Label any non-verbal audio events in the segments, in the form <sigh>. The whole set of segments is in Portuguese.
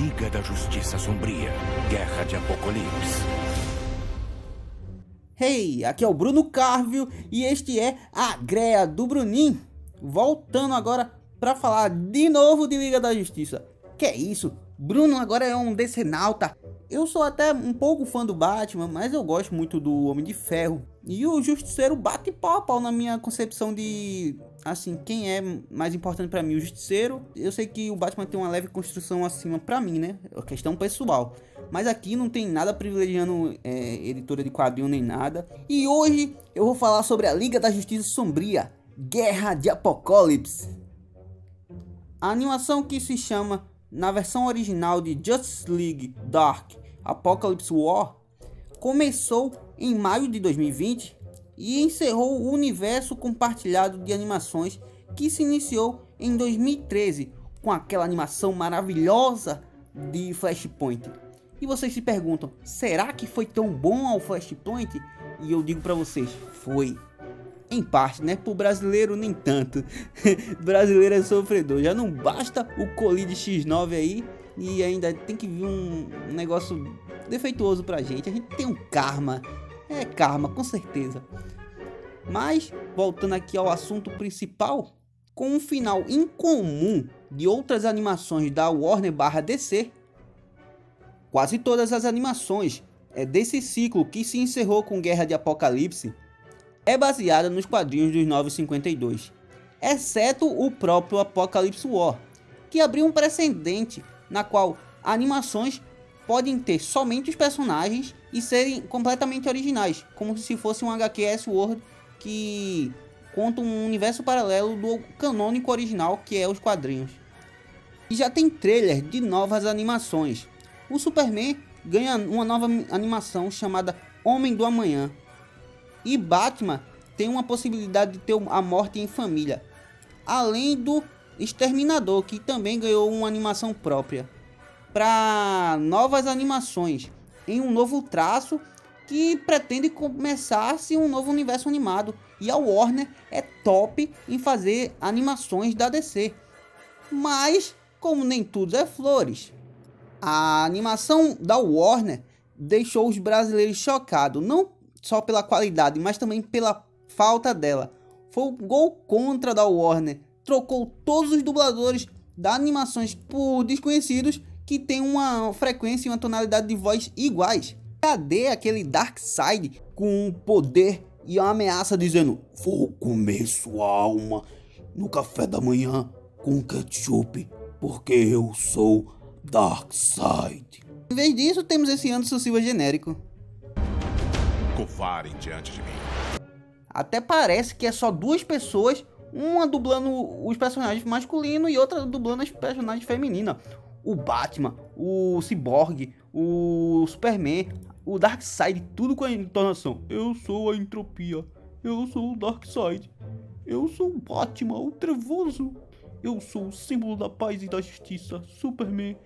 Liga da Justiça Sombria Guerra de Apocalipse. Hey, aqui é o Bruno Carvio e este é a Greia do Bruninho. Voltando agora para falar de novo de Liga da Justiça. Que é isso? Bruno agora é um decenalta. Eu sou até um pouco fã do Batman, mas eu gosto muito do Homem de Ferro. E o Justiceiro bate pau a pau na minha concepção de assim, quem é mais importante para mim, o Justiceiro. Eu sei que o Batman tem uma leve construção acima para mim, né? É questão pessoal. Mas aqui não tem nada privilegiando é, editora de quadrinho nem nada. E hoje eu vou falar sobre a Liga da Justiça Sombria, Guerra de Apocalipse. A animação que se chama, na versão original de Justice League Dark Apocalypse War, começou em maio de 2020 e encerrou o universo compartilhado de animações que se iniciou em 2013 com aquela animação maravilhosa de Flashpoint. E vocês se perguntam, será que foi tão bom ao Flashpoint? E eu digo para vocês, foi. Em parte, né? Pro brasileiro nem tanto. <laughs> brasileiro é sofredor. Já não basta o Colide X9 aí e ainda tem que vir um, negócio defeituoso pra gente. A gente tem um karma. É karma, com certeza. Mas, voltando aqui ao assunto principal, com um final incomum de outras animações da Warner barra DC, quase todas as animações é desse ciclo que se encerrou com Guerra de Apocalipse é baseada nos quadrinhos dos 952, exceto o próprio Apocalipse War, que abriu um precedente na qual animações podem ter somente os personagens e serem completamente originais, como se fosse um HQ S-World que conta um universo paralelo do canônico original que é os quadrinhos. E já tem trailer de novas animações. O Superman ganha uma nova animação chamada Homem do Amanhã. E Batman tem uma possibilidade de ter a morte em família. Além do Exterminador, que também ganhou uma animação própria. Para novas animações em um novo traço que pretende começar-se um novo universo animado. E a Warner é top em fazer animações da DC. Mas, como nem tudo é flores, a animação da Warner deixou os brasileiros chocados, não só pela qualidade, mas também pela falta dela. Foi o gol contra da Warner. Trocou todos os dubladores das animações por desconhecidos que têm uma frequência e uma tonalidade de voz iguais. Cadê aquele Darkseid com poder e a ameaça dizendo: Vou comer sua alma no café da manhã com ketchup, porque eu sou Darkseid. Em vez disso, temos esse Anderson Silva genérico. Covarem diante de mim. Até parece que é só duas pessoas, uma dublando os personagens masculinos e outra dublando as personagens femininas. O Batman, o Cyborg, o Superman, o Darkseid, tudo com a entonação. Eu sou a entropia. Eu sou o Darkseid. Eu sou o Batman, o trevoso. Eu sou o símbolo da paz e da justiça. Superman.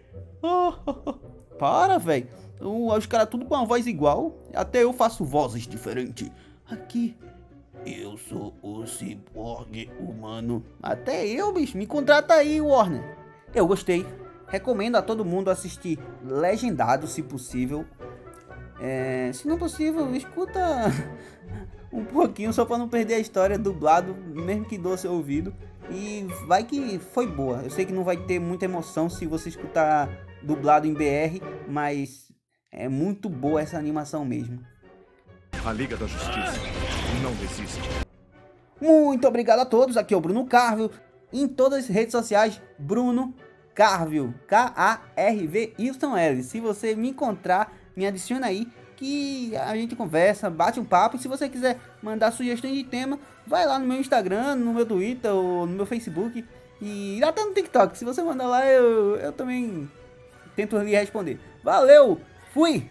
Ah, <laughs> Para, velho. Os caras tudo com uma voz igual. Até eu faço vozes diferentes. Aqui. Eu sou o ciborgue humano. Até eu, bicho. Me contrata aí, Warner. Eu gostei. Recomendo a todo mundo assistir legendado, se possível. É, se não possível, escuta <laughs> um pouquinho só para não perder a história dublado, mesmo que doce ouvido. E vai que foi boa. Eu sei que não vai ter muita emoção se você escutar dublado em BR, mas é muito boa essa animação mesmo. A Liga da Justiça não desiste. Muito obrigado a todos. Aqui é o Bruno Carvio. Em todas as redes sociais, Bruno Carvio. K-A-R-V-Y-L. Se você me encontrar me adiciona aí que a gente conversa, bate um papo. E se você quiser mandar sugestões de tema, vai lá no meu Instagram, no meu Twitter ou no meu Facebook. E até no TikTok. Se você mandar lá, eu, eu também tento lhe responder. Valeu! Fui!